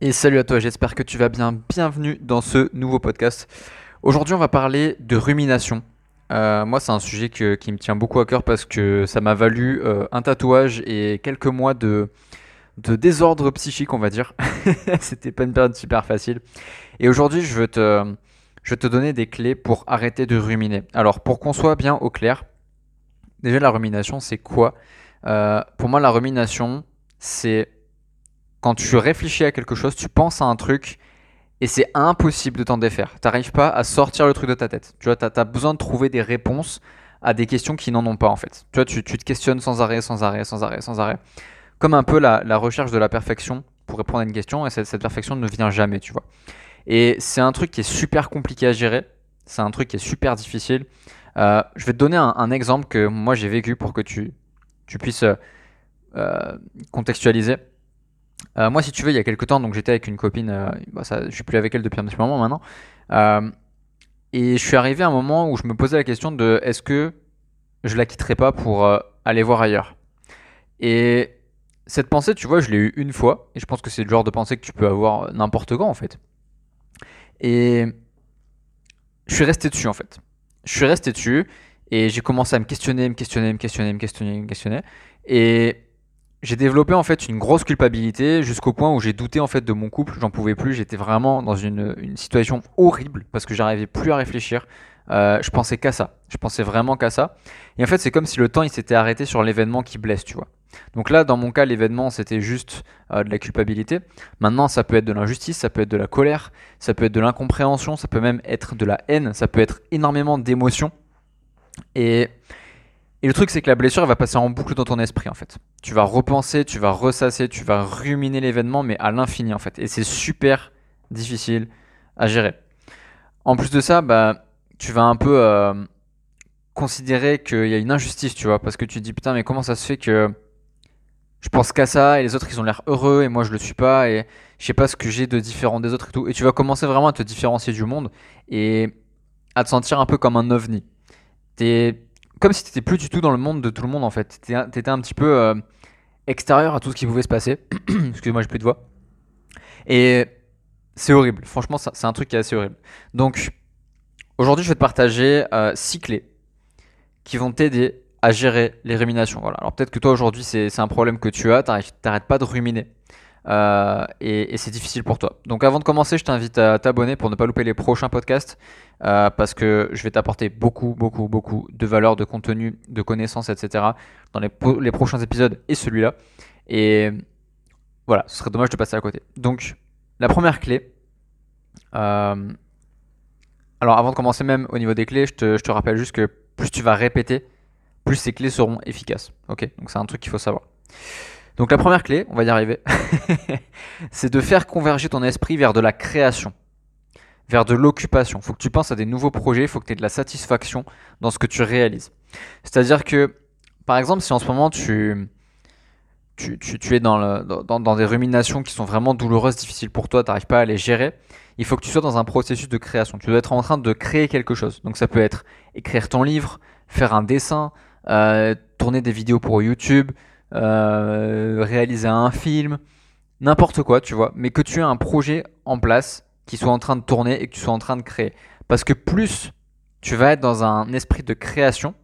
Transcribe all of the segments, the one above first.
Et salut à toi, j'espère que tu vas bien. Bienvenue dans ce nouveau podcast. Aujourd'hui, on va parler de rumination. Euh, moi, c'est un sujet qui me tient beaucoup à cœur parce que ça m'a valu euh, un tatouage et quelques mois de, désordre psychique, on va dire. C'était pas une période super facile. Et aujourd'hui, je veux te donner des clés pour arrêter de ruminer. Alors, pour qu'on soit bien au clair, déjà la rumination, c'est quoi? Euh, Pour moi, la rumination, c'est quand tu réfléchis à quelque chose, tu penses à un truc et c'est impossible de t'en défaire. Tu n'arrives pas à sortir le truc de ta tête. Tu vois, tu as, besoin de trouver des réponses à des questions qui n'en ont pas en fait. Tu vois, tu, te questionnes sans arrêt, sans arrêt, sans arrêt, sans arrêt. Comme un peu la, recherche de la perfection pour répondre à une question et cette, perfection ne vient jamais, tu vois. Et c'est un truc qui est super compliqué à gérer. C'est un truc qui est super difficile. Euh, je vais te donner un, exemple que moi j'ai vécu pour que tu, puisses euh, contextualiser. Euh, moi, si tu veux, il y a quelques temps, donc j'étais avec une copine, euh, bah, je suis plus avec elle depuis un petit moment maintenant. Euh, et je suis arrivé à un moment où je me posais la question de est-ce que je la quitterai pas pour aller voir ailleurs? Et cette pensée, tu vois, je l'ai eu une fois, et je pense que c'est le genre de pensée que tu peux avoir n'importe quand en fait. Et je suis resté dessus en fait. Je suis resté dessus, et j'ai commencé à me questionner, me questionner, me questionner, me questionner, me questionner. Et j'ai développé en fait une grosse culpabilité jusqu'au point où j'ai douté en fait de mon couple, j'en pouvais plus, j'étais vraiment dans une, une, situation horrible parce que j'arrivais plus à réfléchir. Euh, je pensais qu'à ça, je pensais vraiment qu'à ça. Et en fait, c'est comme si le temps il s'était arrêté sur l'événement qui blesse, tu vois. Donc là, dans mon cas, l'événement c'était juste euh, de la culpabilité. Maintenant, ça peut être de l'injustice, ça peut être de la colère, ça peut être de l'incompréhension, ça peut même être de la haine, ça peut être énormément d'émotions. Et et le truc, c'est que la blessure, elle va passer en boucle dans ton esprit, en fait. Tu vas repenser, tu vas ressasser, tu vas ruminer l'événement, mais à l'infini, en fait. Et c'est super difficile à gérer. En plus de ça, bah, tu vas un peu euh, considérer qu'il y a une injustice, tu vois, parce que tu te dis, putain, mais comment ça se fait que je pense qu'à ça, et les autres, ils ont l'air heureux, et moi, je le suis pas, et je sais pas ce que j'ai de différent des autres et tout. Et tu vas commencer vraiment à te différencier du monde, et à te sentir un peu comme un ovni. T'es comme si tu n'étais plus du tout dans le monde de tout le monde en fait. Tu étais, un petit peu euh, extérieur à tout ce qui pouvait se passer. Excuse-moi, j'ai plus de voix. Et c'est horrible. Franchement, c'est un truc qui est assez horrible. Donc, aujourd'hui, je vais te partager 6 euh, clés qui vont t'aider à gérer les ruminations. Voilà. Alors, peut-être que toi, aujourd'hui, c'est un problème que tu as. Tu n'arrêtes pas de ruminer. Euh, et, c'est difficile pour toi. Donc avant de commencer, je t'invite à t'abonner pour ne pas louper les prochains podcasts euh, parce que je vais t'apporter beaucoup, beaucoup, beaucoup de valeur, de contenu, de connaissances, etc. dans les, prochains épisodes et celui-là. Et voilà, ce serait dommage de passer à côté. Donc la première clé. Euh, alors avant de commencer même au niveau des clés, je te, je te rappelle juste que plus tu vas répéter, plus ces clés seront efficaces. Ok, donc c'est un truc qu'il faut savoir. Donc la première clé, on va y arriver, c'est de faire converger ton esprit vers de la création, vers de l'occupation. Il faut que tu penses à des nouveaux projets, il faut que tu aies de la satisfaction dans ce que tu réalises. C'est-à-dire que, par exemple, si en ce moment tu, es dans, des ruminations qui sont vraiment douloureuses, difficiles pour toi, tu n'arrives pas à les gérer, il faut que tu sois dans un processus de création. Tu dois être en train de créer quelque chose. Donc ça peut être écrire ton livre, faire un dessin, euh, tourner des vidéos pour YouTube, euh, réaliser un film, n'importe quoi, tu vois, mais que tu aies un projet en place qui soit en train de tourner et que tu sois en train de créer. Parce que plus tu vas être dans un esprit de création,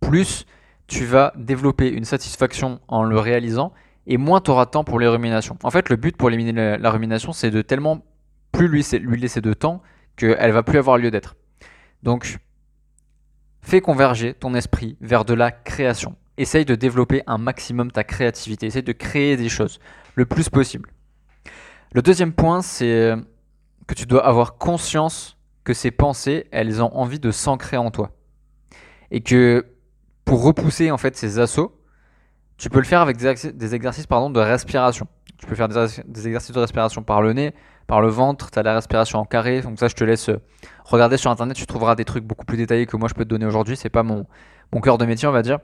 plus tu vas développer une satisfaction en le réalisant et moins tu auras de temps pour les ruminations. En fait, le but pour éliminer la, rumination, c'est de tellement plus lui, lui laisser de temps qu'elle va plus avoir lieu d'être. Donc, fais converger ton esprit vers de la création essaye de développer un maximum ta créativité, essaye de créer des choses le plus possible. Le deuxième point, c'est que tu dois avoir conscience que ces pensées, elles ont envie de s'ancrer en toi. Et que pour repousser en fait ces assauts, tu peux le faire avec des, exercices pardon, de respiration. Tu peux faire des, exercices de respiration par le nez, par le ventre, tu as la respiration en carré. Donc ça, je te laisse regarder sur internet, tu trouveras des trucs beaucoup plus détaillés que moi je peux te donner aujourd'hui. C'est pas mon, mon cœur de métier, on va dire.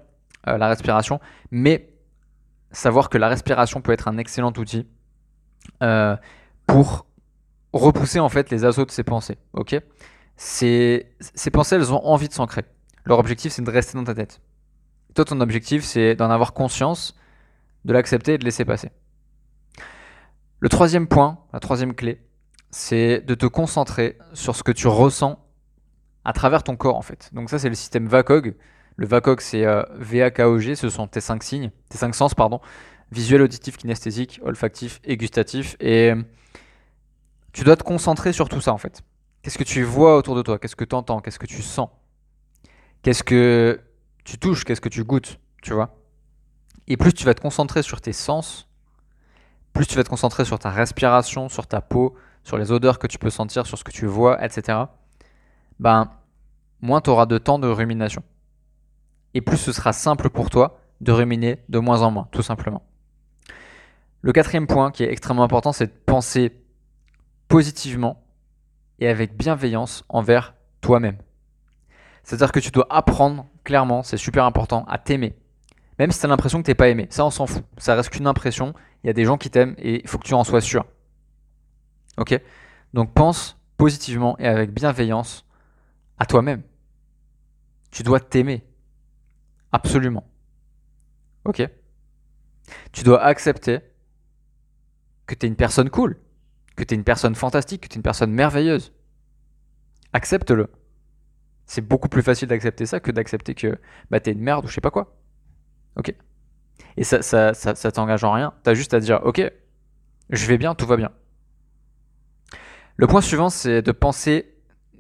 Euh, la respiration, mais savoir que la respiration peut être un excellent outil euh, pour repousser en fait les assauts de ces pensées. Ok? Ces, pensées, elles ont envie de s'ancrer. Leur objectif, c'est de rester dans ta tête. Toi, ton objectif, c'est d'en avoir conscience, de l'accepter et de laisser passer. Le troisième point, la troisième clé, c'est de te concentrer sur ce que tu ressens à travers ton corps en fait. Donc ça c'est le système VACOG. Le VACOG c'est euh, VAKOG, ce sont tes cinq signes, tes cinq sens pardon, visuel, auditif, kinesthésique, olfactif et gustatif. Et tu dois te concentrer sur tout ça en fait. Qu'est-ce que tu vois autour de toi? Qu'est-ce que tu entends Qu'est-ce que tu sens? Qu'est-ce que tu touches? Qu'est-ce que tu goûtes? Tu vois? Et plus tu vas te concentrer sur tes sens, plus tu vas te concentrer sur ta respiration, sur ta peau, sur les odeurs que tu peux sentir, sur ce que tu vois, etc. Ben, moins tu auras de temps de rumination. Et plus ce sera simple pour toi de ruminer de moins en moins, tout simplement. Le quatrième point qui est extrêmement important, c'est de penser positivement et avec bienveillance envers toi-même. C'est-à-dire que tu dois apprendre, clairement, c'est super important, à t'aimer. Même si tu as l'impression que tu n'es pas aimé. Ça, on s'en fout. Ça reste qu'une impression. Il y a des gens qui t'aiment et il faut que tu en sois sûr. Ok? Donc pense positivement et avec bienveillance à toi-même. Tu dois t'aimer. Absolument. Ok Tu dois accepter que tu es une personne cool, que tu es une personne fantastique, que tu es une personne merveilleuse. Accepte-le. C'est beaucoup plus facile d'accepter ça que d'accepter que bah, tu es une merde ou je sais pas quoi. Ok Et ça, ça, t'engage en rien. Tu as juste à dire, ok, je vais bien, tout va bien. Le point suivant, c'est de penser,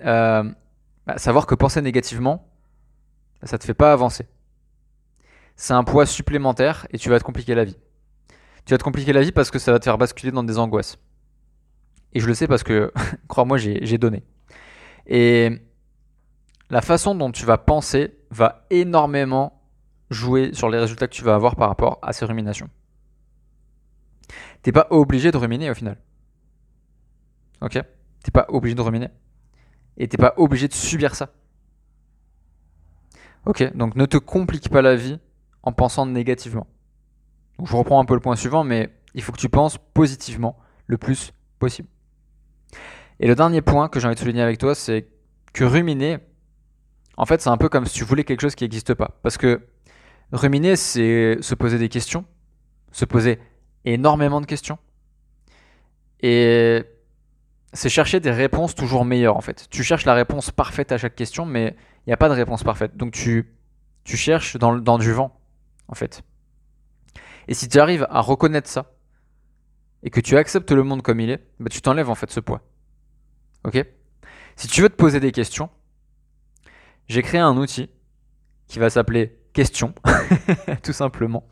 euh, bah, savoir que penser négativement, ça te fait pas avancer. C'est un poids supplémentaire et tu vas te compliquer la vie. Tu vas te compliquer la vie parce que ça va te faire basculer dans des angoisses. Et je le sais parce que, crois-moi, j'ai donné. Et la façon dont tu vas penser va énormément jouer sur les résultats que tu vas avoir par rapport à ces ruminations. T'es pas obligé de ruminer au final. Ok? T'es pas obligé de ruminer. Et t'es pas obligé de subir ça. Ok, donc ne te complique pas la vie en pensant négativement. je reprends un peu le point suivant, mais il faut que tu penses positivement le plus possible. Et le dernier point que j'ai envie de souligner avec toi, c'est que ruminer, en fait, c'est un peu comme si tu voulais quelque chose qui n'existe pas. Parce que ruminer, c'est se poser des questions, se poser énormément de questions. Et c'est chercher des réponses toujours meilleures, en fait. Tu cherches la réponse parfaite à chaque question, mais il n'y a pas de réponse parfaite. Donc tu, cherches dans, dans du vent, en fait. Et si tu arrives à reconnaître ça, et que tu acceptes le monde comme il est, bah, tu t'enlèves en fait ce poids. Ok? Si tu veux te poser des questions, j'ai créé un outil qui va s'appeler Question, tout simplement,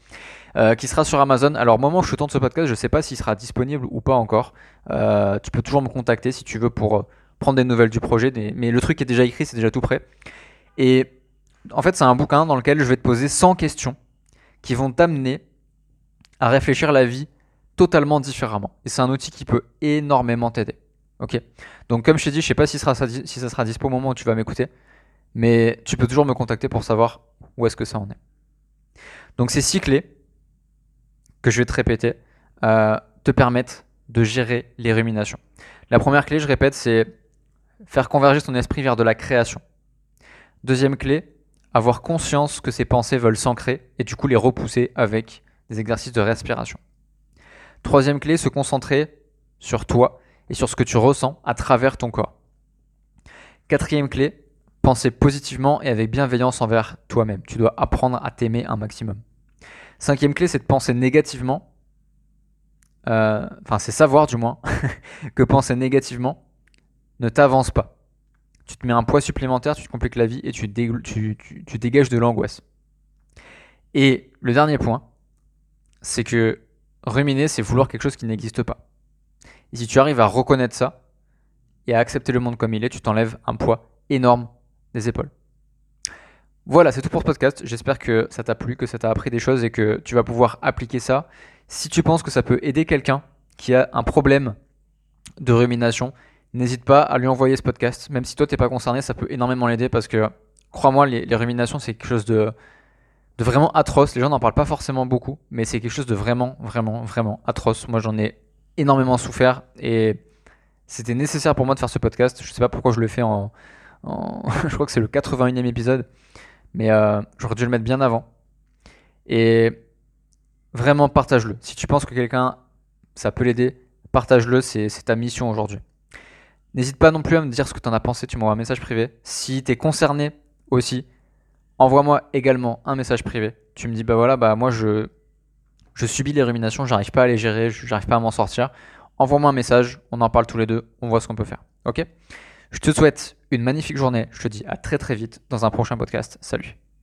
euh, qui sera sur Amazon. Alors, au moment où je tourne ce podcast, je ne sais pas s'il sera disponible ou pas encore. Euh, tu peux toujours me contacter si tu veux pour euh, prendre des nouvelles du projet. Mais le truc est déjà écrit, c'est déjà tout prêt. Et en fait, c'est un bouquin dans lequel je vais te poser 100 questions qui vont t'amener à réfléchir la vie totalement différemment. Et c'est un outil qui peut énormément t'aider. Ok? Donc comme je t'ai dit, je sais pas si, ça sera dispo au moment où tu vas m'écouter, mais tu peux toujours me contacter pour savoir où est-ce que ça en est. Donc ces six clés que je vais te répéter euh, te permettent de gérer les ruminations. La première clé, je répète, c'est faire converger ton esprit vers de la création. Deuxième clé, avoir conscience que ces pensées veulent s'ancrer et du coup les repousser avec des exercices de respiration. Troisième clé, se concentrer sur toi et sur ce que tu ressens à travers ton corps. Quatrième clé, penser positivement et avec bienveillance envers toi-même. Tu dois apprendre à t'aimer un maximum. Cinquième clé, c'est de penser négativement. Euh, enfin, c'est savoir du moins que penser négativement ne t'avance pas. Tu te mets un poids supplémentaire, tu te compliques la vie et tu, dégages de l'angoisse. Et le dernier point, c'est que ruminer, c'est vouloir quelque chose qui n'existe pas. Et si tu arrives à reconnaître ça et à accepter le monde comme il est, tu t'enlèves un poids énorme des épaules. Voilà, c'est tout pour ce podcast. J'espère que ça t'a plu, que ça t'a appris des choses et que tu vas pouvoir appliquer ça. Si tu penses que ça peut aider quelqu'un qui a un problème de rumination, n'hésite pas à lui envoyer ce podcast. Même si toi t'es pas concerné, ça peut énormément l'aider parce que crois-moi, les, ruminations c'est quelque chose de, de vraiment atroce. Les gens n'en parlent pas forcément beaucoup, mais c'est quelque chose de vraiment, vraiment, vraiment atroce. Moi j'en ai énormément souffert et c'était nécessaire pour moi de faire ce podcast. Je sais pas pourquoi je le fais en, je crois que c'est le 81e épisode, mais euh, j'aurais dû le mettre bien avant. Et vraiment partage-le. Si tu penses que quelqu'un ça peut l'aider, partage-le, c'est ta mission aujourd'hui. N'hésite pas non plus à me dire ce que tu en as pensé, tu m'envoies un message privé. Si tu es concerné aussi, envoie-moi également un message privé. Tu me dis, bah voilà, bah moi je, je subis les ruminations, j'arrive pas à les gérer, j'arrive pas à m'en sortir. Envoie-moi un message, on en parle tous les deux, on voit ce qu'on peut faire. Ok? Je te souhaite une magnifique journée, je te dis à très très vite dans un prochain podcast. Salut